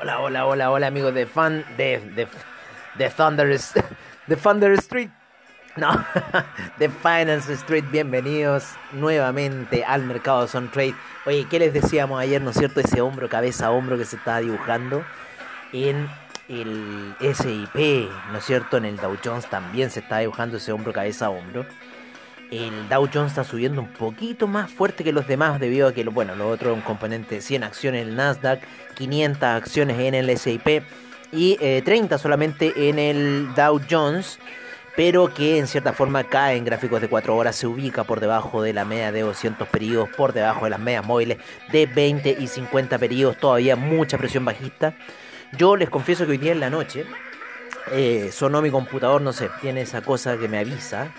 Hola, hola, hola, hola amigos de Fan de, de, de Thunder de Thunder Street. No, de Finance Street, bienvenidos nuevamente al mercado Son Trade. Oye, ¿qué les decíamos ayer, no es cierto? Ese hombro, cabeza, hombro que se estaba dibujando en el SIP, ¿no es cierto? En el Dow Jones también se está dibujando ese hombro, cabeza a hombro. El Dow Jones está subiendo un poquito más fuerte que los demás debido a que, bueno, lo otro es un componente 100 acciones en el Nasdaq, 500 acciones en el SIP y 30 eh, solamente en el Dow Jones pero que en cierta forma cae en gráficos de 4 horas, se ubica por debajo de la media de 200 periodos, por debajo de las medias móviles de 20 y 50 periodos, todavía mucha presión bajista. Yo les confieso que hoy día en la noche eh, sonó mi computador, no sé, tiene esa cosa que me avisa.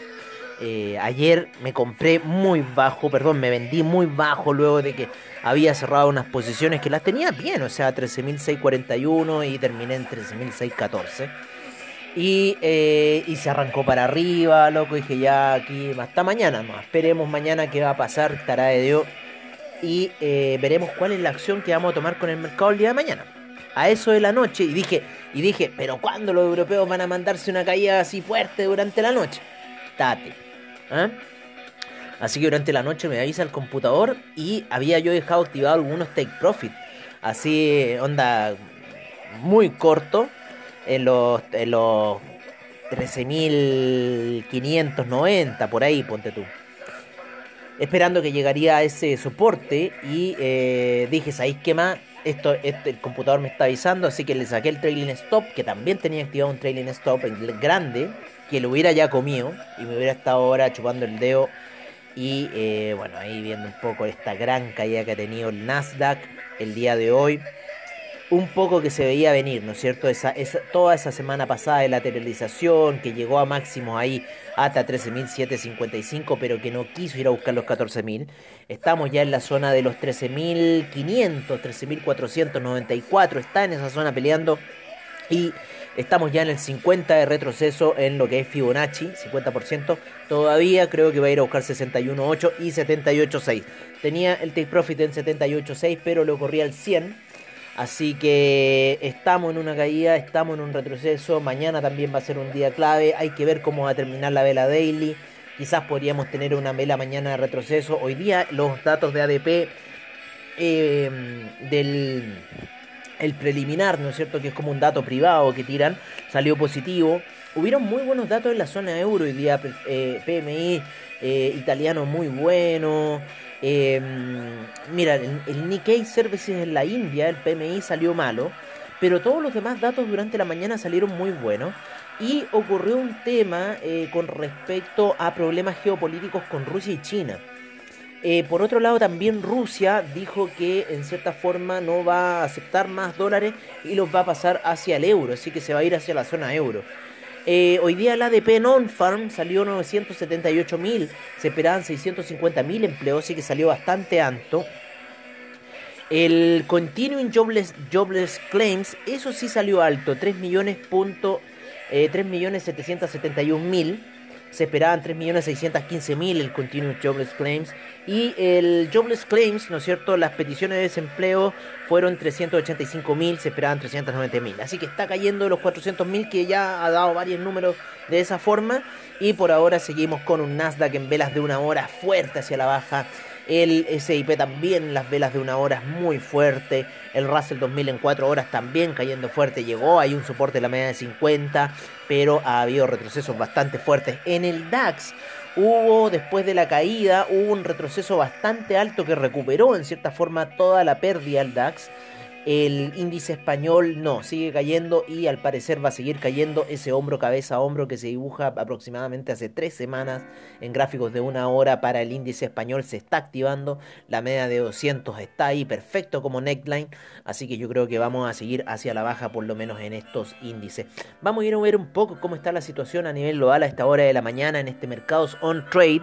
Eh, ayer me compré muy bajo, perdón, me vendí muy bajo luego de que había cerrado unas posiciones que las tenía bien, o sea, 13.641 y terminé en 13.614. Y, eh, y se arrancó para arriba, loco. Dije ya aquí, hasta mañana más. Esperemos mañana qué va a pasar, estará de Dios. Y veremos cuál es la acción que vamos a tomar con el mercado el día de mañana. A eso de la noche. Y dije, y dije, pero ¿cuándo los europeos van a mandarse una caída así fuerte durante la noche? Tate. ¿eh? Así que durante la noche me avisa el computador y había yo dejado activado algunos take profit. Así, onda muy corto en los, en los 13.590, por ahí, ponte tú. Esperando que llegaría a ese soporte y eh, dije, ¿sabéis qué más? Esto, este, el computador me está avisando, así que le saqué el trailing stop, que también tenía activado un trailing stop grande, que lo hubiera ya comido y me hubiera estado ahora chupando el dedo. Y eh, bueno, ahí viendo un poco esta gran caída que ha tenido el Nasdaq el día de hoy un poco que se veía venir, ¿no es cierto? Esa, toda esa semana pasada de lateralización que llegó a máximo ahí hasta 13.755, pero que no quiso ir a buscar los 14.000. Estamos ya en la zona de los 13.500, 13.494, está en esa zona peleando y estamos ya en el 50 de retroceso en lo que es Fibonacci, 50%. Todavía creo que va a ir a buscar 61.8 y 78.6. Tenía el take profit en 78.6, pero lo corría al 100 Así que estamos en una caída, estamos en un retroceso. Mañana también va a ser un día clave. Hay que ver cómo va a terminar la vela daily. Quizás podríamos tener una vela mañana de retroceso. Hoy día los datos de ADP em, del el preliminar, ¿no es cierto? Que es como un dato privado que tiran, salió positivo. Hubieron muy buenos datos en la zona euro hoy día. Eh, PMI eh, italiano muy bueno. Eh, mira, el, Nikkei Services en la India, el PMI salió malo, pero todos los demás datos durante la mañana salieron muy buenos. Y ocurrió un tema eh, con respecto a problemas geopolíticos con Rusia y China. Eh, por otro lado, también Rusia dijo que en cierta forma no va a aceptar más dólares y los va a pasar hacia el euro, así que se va a ir hacia la zona euro. Eh, hoy día el ADP non-farm salió 978 mil, se esperaban 650 mil empleos, así que salió bastante alto. El Continuing Jobless, Jobless Claims, eso sí salió alto, 3 millones, punto, 3 eh, millones 771 mil se esperaban 3.615.000 el Continuous Jobless Claims y el Jobless Claims, ¿no es cierto? Las peticiones de desempleo fueron 385.000, se esperaban 390.000. Así que está cayendo los 400.000 que ya ha dado varios números de esa forma y por ahora seguimos con un Nasdaq en velas de una hora fuerte hacia la baja el SIP también, las velas de una hora es muy fuerte. El Russell 2000 en 4 horas también cayendo fuerte. Llegó, hay un soporte de la media de 50, pero ha habido retrocesos bastante fuertes. En el DAX hubo, después de la caída, un retroceso bastante alto que recuperó en cierta forma toda la pérdida al DAX. El índice español no, sigue cayendo y al parecer va a seguir cayendo ese hombro cabeza a hombro que se dibuja aproximadamente hace tres semanas en gráficos de una hora para el índice español se está activando, la media de 200 está ahí perfecto como neckline, así que yo creo que vamos a seguir hacia la baja por lo menos en estos índices. Vamos a ir a ver un poco cómo está la situación a nivel global a esta hora de la mañana en este mercados on trade.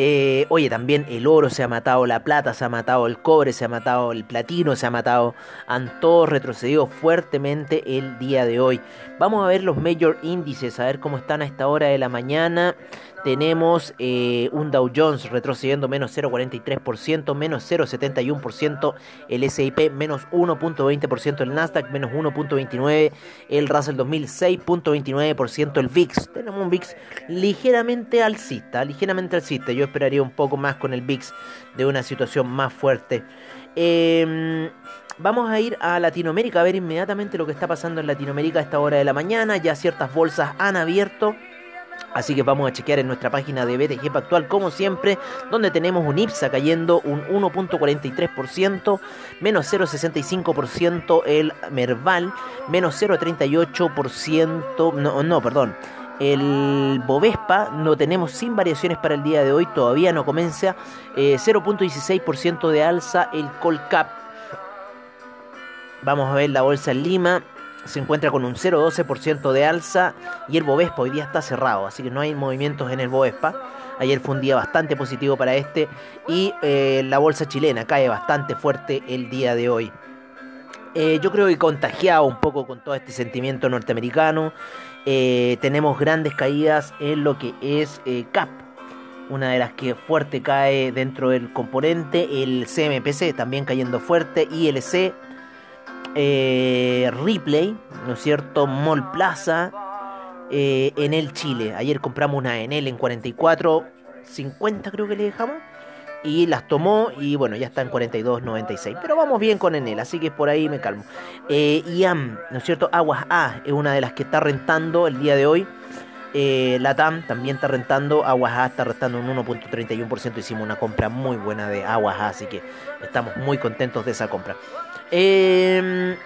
Eh, oye, también el oro se ha matado, la plata se ha matado, el cobre se ha matado, el platino se ha matado. Han todos retrocedido fuertemente el día de hoy. Vamos a ver los major índices, a ver cómo están a esta hora de la mañana. Tenemos eh, un Dow Jones retrocediendo menos 0,43%, menos 0,71%, el SIP menos 1,20%, el Nasdaq menos 1,29%, el Russell 2000 6,29%, el VIX. Tenemos un VIX ligeramente alcista, ligeramente alcista. Yo esperaría un poco más con el VIX de una situación más fuerte. Em, vamos a ir a Latinoamérica a ver inmediatamente lo que está pasando en Latinoamérica a esta hora de la mañana. Ya ciertas bolsas han abierto. Así que vamos a chequear en nuestra página de BTG Actual como siempre, donde tenemos un IPSA cayendo un 1.43%, menos 0.65% el Merval, menos 0.38%, no, no, perdón, el Bovespa no tenemos sin variaciones para el día de hoy, todavía no comienza. 0.16% de alza el Colcap. Vamos a ver la bolsa en Lima se encuentra con un 0,12% de alza y el Bovespa hoy día está cerrado, así que no hay movimientos en el Bovespa. Ayer fue un día bastante positivo para este y eh, la bolsa chilena cae bastante fuerte el día de hoy. Eh, yo creo que contagiado un poco con todo este sentimiento norteamericano. Eh, tenemos grandes caídas en lo que es CAP, una de las que fuerte cae dentro del componente. El CMPC también cayendo fuerte. ILC eh, Ripley, ¿no es cierto? Mall Plaza, eh, en el Chile. Ayer compramos una en él en 44, 50 creo que le dejamos. Y las tomó y bueno, ya está en 42.96. Pero vamos bien con Enel, así que por ahí me calmo. Eh, IAM, ¿no es cierto? Aguas A es una de las que está rentando el día de hoy. Eh, la TAM también está rentando, Aguas A está rentando un 1.31%, hicimos una compra muy buena de Aguas A, así que estamos muy contentos de esa compra. Em,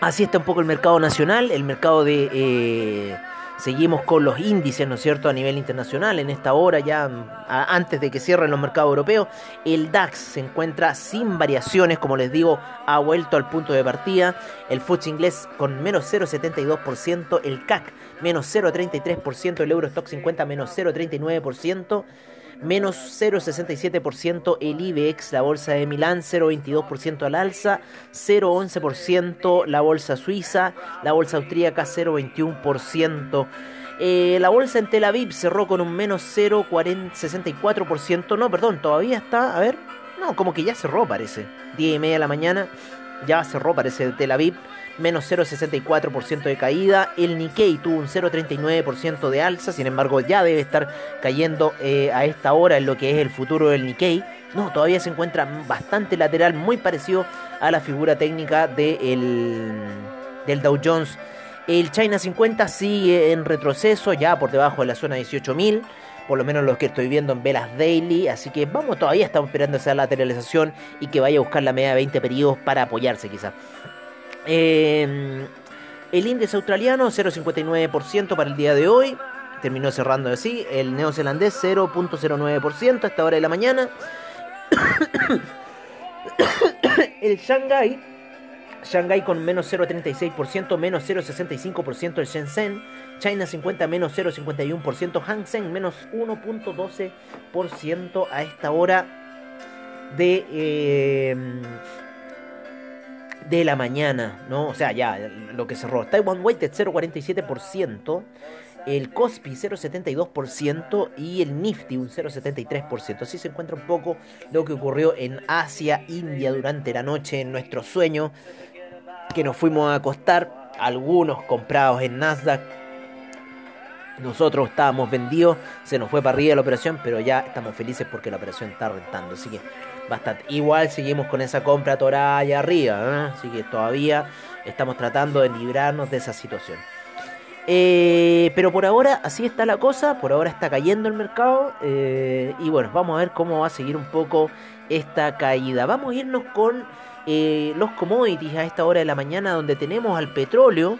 así está un poco el mercado nacional, el mercado de... Eh, seguimos con los índices, ¿no es cierto?, a nivel internacional. En esta hora, ya antes de que cierren los mercados europeos, el DAX se encuentra sin variaciones, como les digo, ha vuelto al punto de partida. El FTSE inglés con menos 0,72%, el CAC menos 0,33%, el Eurostock 50 menos 0,39% menos 0,67% el IBEX, la bolsa de Milán, 0,22% al alza, 0,11% la bolsa suiza, la bolsa austríaca 0,21%. Eh, la bolsa en Tel Aviv cerró con un menos 0,64%. No, perdón, todavía está, a ver, no, como que ya cerró parece. 10 y media de la mañana, ya cerró parece Tel Aviv menos 0,64% de caída. El Nikkei tuvo un 0,39% de alza, sin embargo ya debe estar cayendo eh, a esta hora en lo que es el futuro del Nikkei. No, todavía se encuentra bastante lateral, muy parecido a la figura técnica del Dow Jones. El China 50 sigue en retroceso, ya por debajo de la zona 18.000 por lo menos lo que estoy viendo en velas daily, así que vamos, todavía estamos esperando esa lateralización y que vaya a buscar la media de 20 periodos para apoyarse quizá. Em, el índice australiano 0,59% para el día de hoy. Terminó cerrando así. El neozelandés 0.09% a esta hora de la mañana. el Shanghai. Shanghai con menos 0.36%, menos 0.65% el Shenzhen. China 50 menos 0.51%. Hang Seng menos 1.12% a esta hora de... Eh, de la mañana, ¿no? O sea, ya lo que cerró. Taiwan Weighted 0,47%, el Cospi 0,72% y el Nifty un 0,73%. Así se encuentra un poco lo que ocurrió en Asia, India durante la noche, en nuestro sueño, que nos fuimos a acostar, algunos comprados en Nasdaq. Nosotros estábamos vendidos, se nos fue para arriba la operación, pero ya estamos felices porque la operación está rentando. Así que bastante. Igual seguimos con esa compra torada allá arriba, ¿eh? así que todavía estamos tratando de librarnos de esa situación. Eh, pero por ahora así está la cosa, por ahora está cayendo el mercado eh, y bueno, vamos a ver cómo va a seguir un poco esta caída. Vamos a irnos con los commodities a esta hora de la mañana donde tenemos al petróleo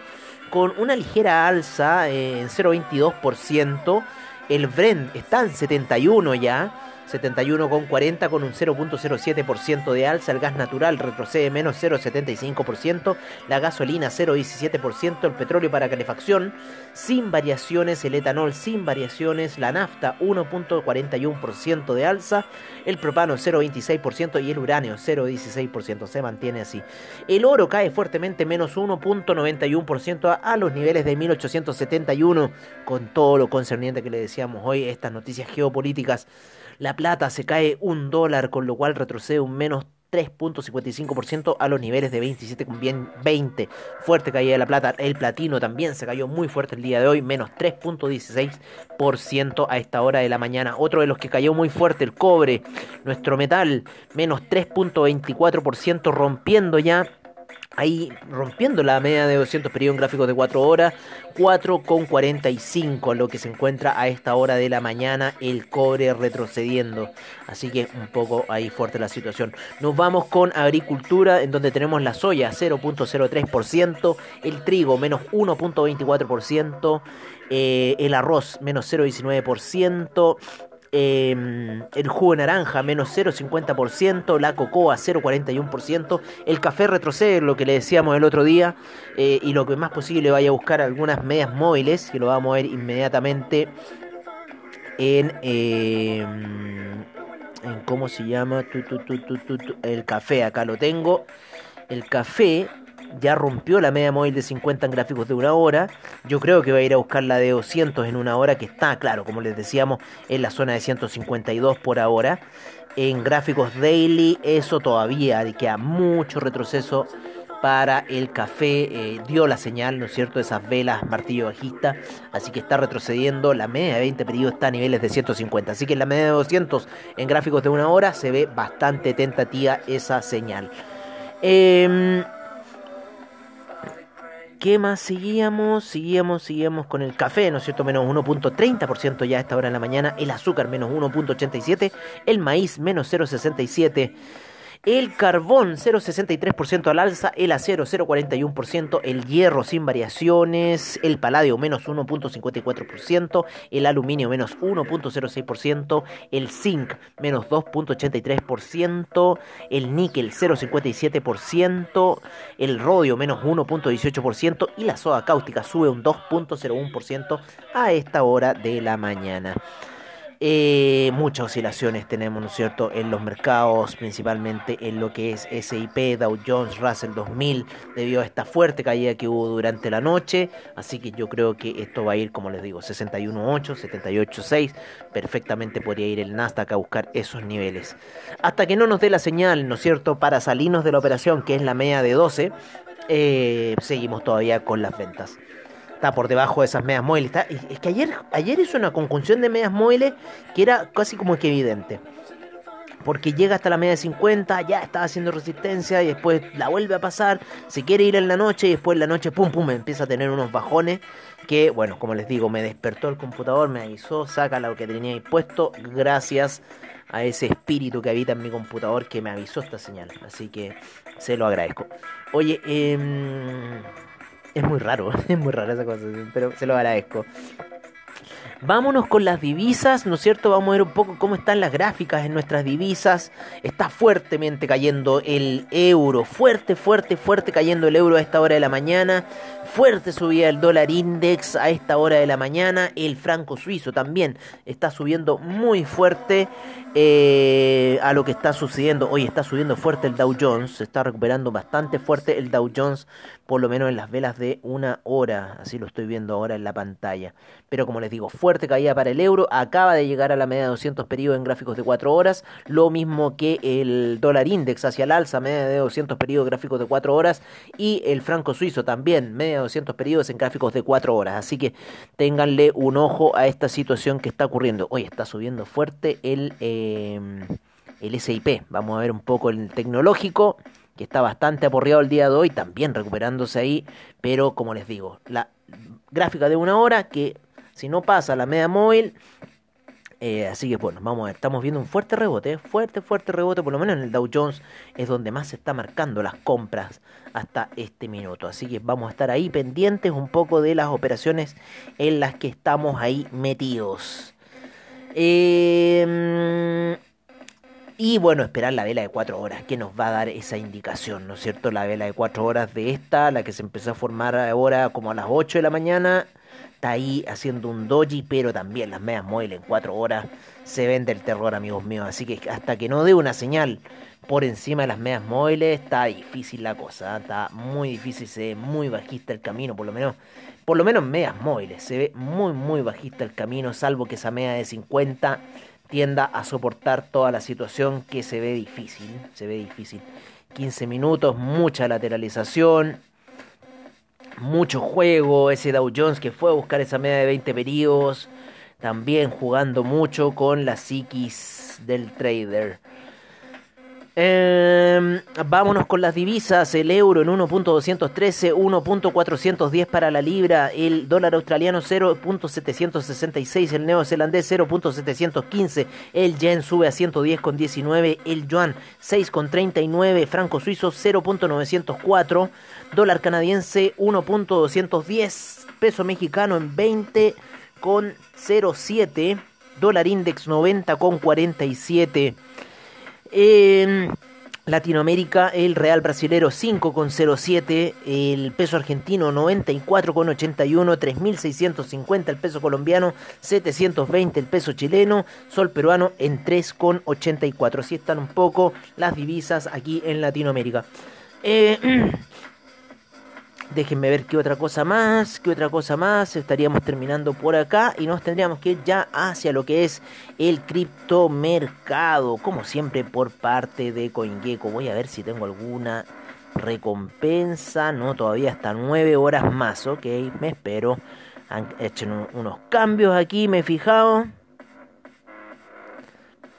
con una ligera alza en 0,22%. El Brent está en 71 ya 71,40 con un 0.07% de alza. El gas natural retrocede menos 0.75%. La gasolina 0.17%. El petróleo para calefacción sin variaciones. El etanol sin variaciones. La nafta 1.41% de alza. El propano 0.26% y el uranio 0.16%. Se mantiene así. El oro cae fuertemente menos 1.91% a los niveles de 1871 con todo lo concerniente que le decíamos hoy, estas noticias geopolíticas. La plata se cae un dólar, con lo cual retrocede un menos 3.55% a los niveles de 27,20. Fuerte caída de la plata. El platino también se cayó muy fuerte el día de hoy, menos 3.16% a esta hora de la mañana. Otro de los que cayó muy fuerte, el cobre, nuestro metal, menos 3.24%, rompiendo ya ahí rompiendo la media de 200 periodos en gráficos de 4 horas, 4,45 lo que se encuentra a esta hora de la mañana, el cobre retrocediendo, así que un poco ahí fuerte la situación. Nos vamos con agricultura, en donde tenemos la soya 0.03%, el trigo menos 1.24%, eh, el arroz menos 0.19%, Em, el jugo naranja menos 0,50%, la cocoa 0,41%, el café retrocede, lo que le decíamos el otro día, eh, y lo que más posible vaya a buscar algunas medias móviles, que lo vamos a ver inmediatamente en, em, en ¿cómo se llama? el café, acá lo tengo. El café ya rompió la media móvil de 50 en gráficos de una hora. Yo creo que va a ir a buscar la de 200 en una hora, que está, claro, como les decíamos, en la zona de 152 por ahora. En gráficos daily, eso todavía queda mucho retroceso para el café. Eh, dio la señal, ¿no es cierto?, esas velas martillo bajista. Así que está retrocediendo. La media de 20 pedidos está a niveles de 150. Así que en la media de 200 en gráficos de una hora se ve bastante tentativa esa señal. Eh, ¿Qué más seguíamos? Seguíamos, seguíamos con el café, ¿no es cierto? Menos 1.30% ya a esta hora de la mañana. El azúcar menos 1.87%. El maíz menos 0.67%. El carbón 0,63% al alza, el acero 0,41%, el hierro sin variaciones, el paladio menos 1,54%, el aluminio menos 1,06%, el zinc menos 2,83%, el níquel 0,57%, el rodio menos 1,18% y la soda cáustica sube un 2,01% a esta hora de la mañana. Eh, muchas oscilaciones tenemos, ¿no cierto?, en los mercados, principalmente en lo que es SIP, Dow Jones, Russell 2000, debido a esta fuerte caída que hubo durante la noche. Así que yo creo que esto va a ir, como les digo, 61.8, 78.6. Perfectamente podría ir el Nasdaq a buscar esos niveles. Hasta que no nos dé la señal, ¿no es cierto?, para salirnos de la operación, que es la media de 12, eh, seguimos todavía con las ventas está por debajo de esas medias móviles. es que ayer, ayer hizo una conjunción de medias móviles que era casi como que evidente. Porque llega hasta la media de 50, ya está haciendo resistencia y después la vuelve a pasar. Se quiere ir en la noche y después en la noche, pum, pum, empieza a tener unos bajones. Que, bueno, como les digo, me despertó el computador, me avisó, saca lo que tenía puesto. Gracias a ese espíritu que habita en mi computador que me avisó esta señal. Así que se lo agradezco. Oye, eh es muy raro, es muy raro esa cosa, pero se lo agradezco. Vámonos con las divisas, ¿no es cierto? Vamos a ver un poco cómo están las gráficas en nuestras divisas. Está fuertemente cayendo el euro, fuerte, fuerte, fuerte cayendo el euro a esta hora de la mañana. Fuerte subida el dólar index a esta hora de la mañana. El franco suizo también está subiendo muy fuerte eh, a lo que está sucediendo. Hoy está subiendo fuerte el Dow Jones, se está recuperando bastante fuerte el Dow Jones, por lo menos en las velas de una hora. Así lo estoy viendo ahora en la pantalla. Pero como les digo, fuerte caída para el euro. Acaba de llegar a la media de 200 periodos en gráficos de 4 horas. Lo mismo que el dólar index hacia el alza, media de 200 periodos gráficos de 4 horas. Y el franco suizo también, media de 200 periodos en gráficos de 4 horas. Así que ténganle un ojo a esta situación que está ocurriendo. Hoy está subiendo fuerte el... Em, el SIP. Vamos a ver un poco el tecnológico, que está bastante aporreado el día de hoy, también recuperándose ahí, pero como les digo, la gráfica de una hora que si no pasa la media móvil, eh, así que bueno, vamos a ver, estamos viendo un fuerte rebote, ¿eh? fuerte, fuerte rebote, por lo menos en el Dow Jones es donde más se está marcando las compras hasta este minuto. Así que vamos a estar ahí pendientes un poco de las operaciones en las que estamos ahí metidos. Eh, y bueno, esperar la vela de 4 horas, que nos va a dar esa indicación, ¿no es cierto? La vela de 4 horas de esta, la que se empezó a formar ahora como a las 8 de la mañana, está ahí haciendo un doji, pero también las medias móviles en 4 horas se ven del terror, amigos míos. Así que hasta que no dé una señal por encima de las medias móviles, está difícil la cosa, ¿eh? está muy difícil, se ve muy bajista el camino, por lo menos, por lo menos medias móviles, se ve muy, muy bajista el camino, salvo que esa media de 50 tienda a soportar toda la situación que se ve difícil, se ve difícil. 15 minutos, mucha lateralización, mucho juego, ese Dow Jones que fue a buscar esa media de 20 periodos, también jugando mucho con la psiquis del trader. Eh, vámonos con las divisas. El euro en 1.213, 1.410 para la libra. El dólar australiano 0.766. El neozelandés 0.715. El yen sube a 110,19. El yuan 6,39. Franco suizo 0.904. Dólar canadiense 1.210. Peso mexicano en 20,07. Dólar index 90,47. En Latinoamérica, el real brasilero 5,07, el peso argentino 94,81, 3.650 el peso colombiano, 720 el peso chileno, sol peruano en 3,84. Así están un poco las divisas aquí en Latinoamérica. Eh, Déjenme ver qué otra cosa más, qué otra cosa más. Estaríamos terminando por acá y nos tendríamos que ir ya hacia lo que es el criptomercado. Como siempre por parte de CoinGecko. Voy a ver si tengo alguna recompensa. No, todavía hasta 9 horas más. Ok, me espero. Han hecho unos cambios aquí, me he fijado.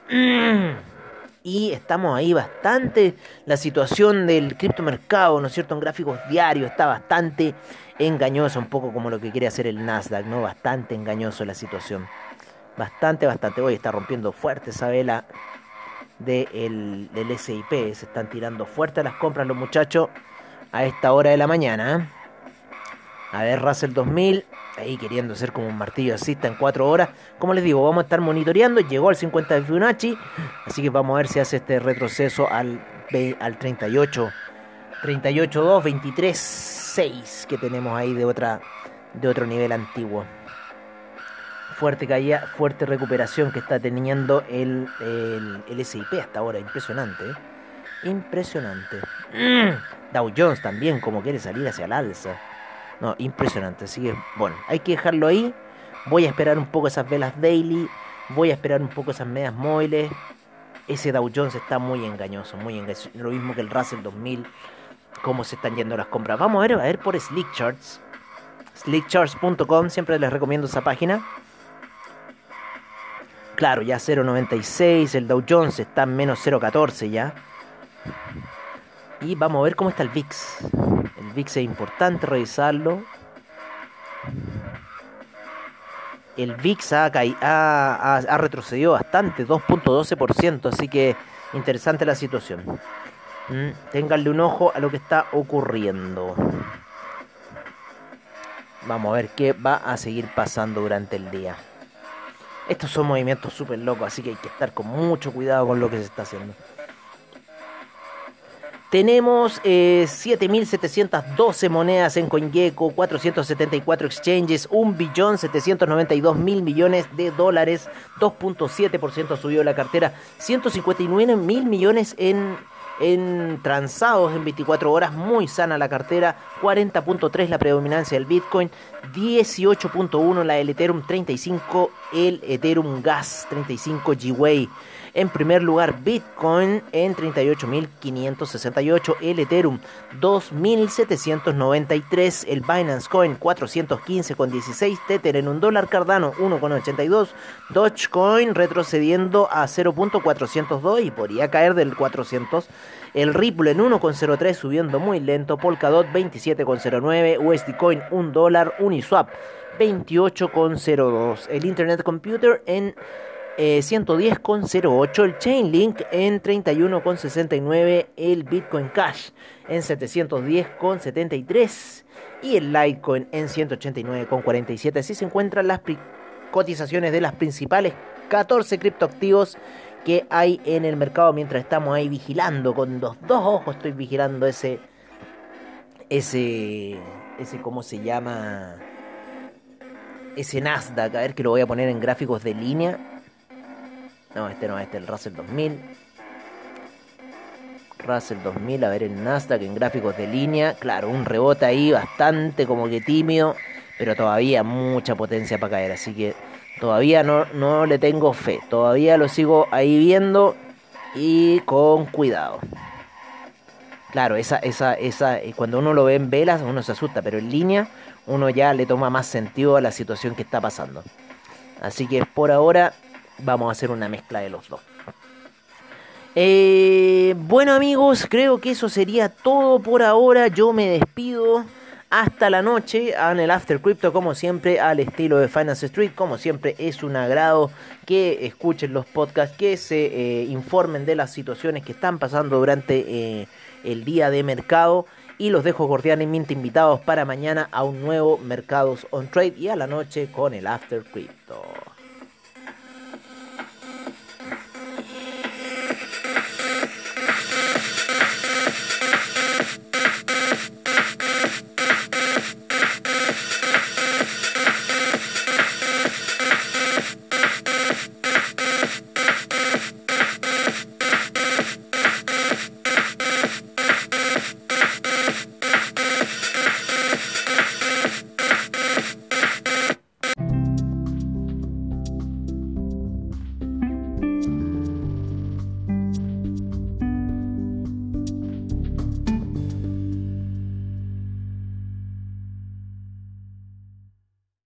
y estamos ahí bastante. La situación del criptomercado, ¿no es cierto? En gráficos diarios está bastante engañosa, un poco como lo que quiere hacer el Nasdaq, ¿no? Bastante engañoso la situación. Bastante, bastante. Hoy está rompiendo fuerte esa vela del SIP. Se están tirando fuerte las compras los muchachos a esta hora de la mañana. ¿eh? A ver, Russell 2000, ahí queriendo ser como un martillo asista en 4 horas. Como les digo, vamos a estar monitoreando. Llegó al 50 de Fibonacci, así que vamos a ver si hace este retroceso al, al 38. 38, 2, 23, 6 que tenemos ahí de, otra, de otro nivel antiguo. Fuerte caída, fuerte recuperación que está teniendo el, el, SIP hasta ahora. Impresionante, ¿eh? Impresionante. Dow Jones también, como quiere salir hacia el alza. No, impresionante. Así que, bueno, hay que dejarlo ahí. Voy a esperar un poco esas velas daily. Voy a esperar un poco esas medias móviles. Ese Dow Jones está muy engañoso, muy engañoso. Lo mismo que el Russell 2000. Cómo se están yendo las compras. Vamos a ver, a ver por Slick Charts. Slickcharts.com, siempre les recomiendo esa página. Claro, ya 0.96, el Dow Jones está en menos 0.14 ya. Y vamos a ver cómo está el VIX. El VIX es importante revisarlo. El VIX ha, retrocedido bastante, 2.12%, así que interesante la situación. Mm, ténganle un ojo a lo que está ocurriendo. Vamos a ver qué va a seguir pasando durante el día. Estos son movimientos súper locos, así que hay que estar con mucho cuidado con lo que se está haciendo. Tenemos 7.712 eh, monedas en CoinGecko, 474 exchanges, 1.792.000 millones de dólares, 2.7% subió la cartera, 159 mil millones en, en transados en 24 horas, muy sana la cartera, 40.3 la predominancia del Bitcoin, 18.1 la del Ethereum, 35 el Ethereum Gas, 35 Gwei. En primer lugar, Bitcoin en 38.568, el Ethereum 2.793, el Binance Coin 415,16, Tether en un dólar, Cardano 1,82, Dogecoin retrocediendo a 0.402 y podría caer del 400. El Ripple en 1,03 subiendo muy lento, Polkadot 27,09, USD Coin 1 dólar, Uniswap 28,02. El Internet Computer en 110,08, eh, el Chainlink en 31,69, el Bitcoin Cash en 710,73 y el Litecoin en 189,47. Así se encuentran las cotizaciones de las principales 14 criptoactivos que hay en el mercado mientras estamos ahí vigilando con los dos ojos estoy vigilando ese ese ese cómo se llama ese Nasdaq a ver que lo voy a poner en gráficos de línea no este no este el Russell 2000 Russell 2000 a ver el Nasdaq en gráficos de línea claro un rebote ahí bastante como que tímido pero todavía mucha potencia para caer así que Todavía no, no le tengo fe. Todavía lo sigo ahí viendo y con cuidado. Claro, esa, esa, esa, eh, cuando uno lo ve en velas uno se asusta, pero en línea uno ya le toma más sentido a la situación que está pasando. Así que por ahora vamos a hacer una mezcla de los dos. Eh, bueno amigos, creo que eso sería todo por ahora. Yo me despido hasta la noche en el After Crypto, como siempre, al estilo de Finance Street. Como siempre, es un agrado que escuchen los podcasts, que se eh, informen de las situaciones que están pasando durante eh, el día de mercado. Y los dejo cordialmente invitados para mañana a un nuevo Mercados on Trade y a la noche con el After Crypto.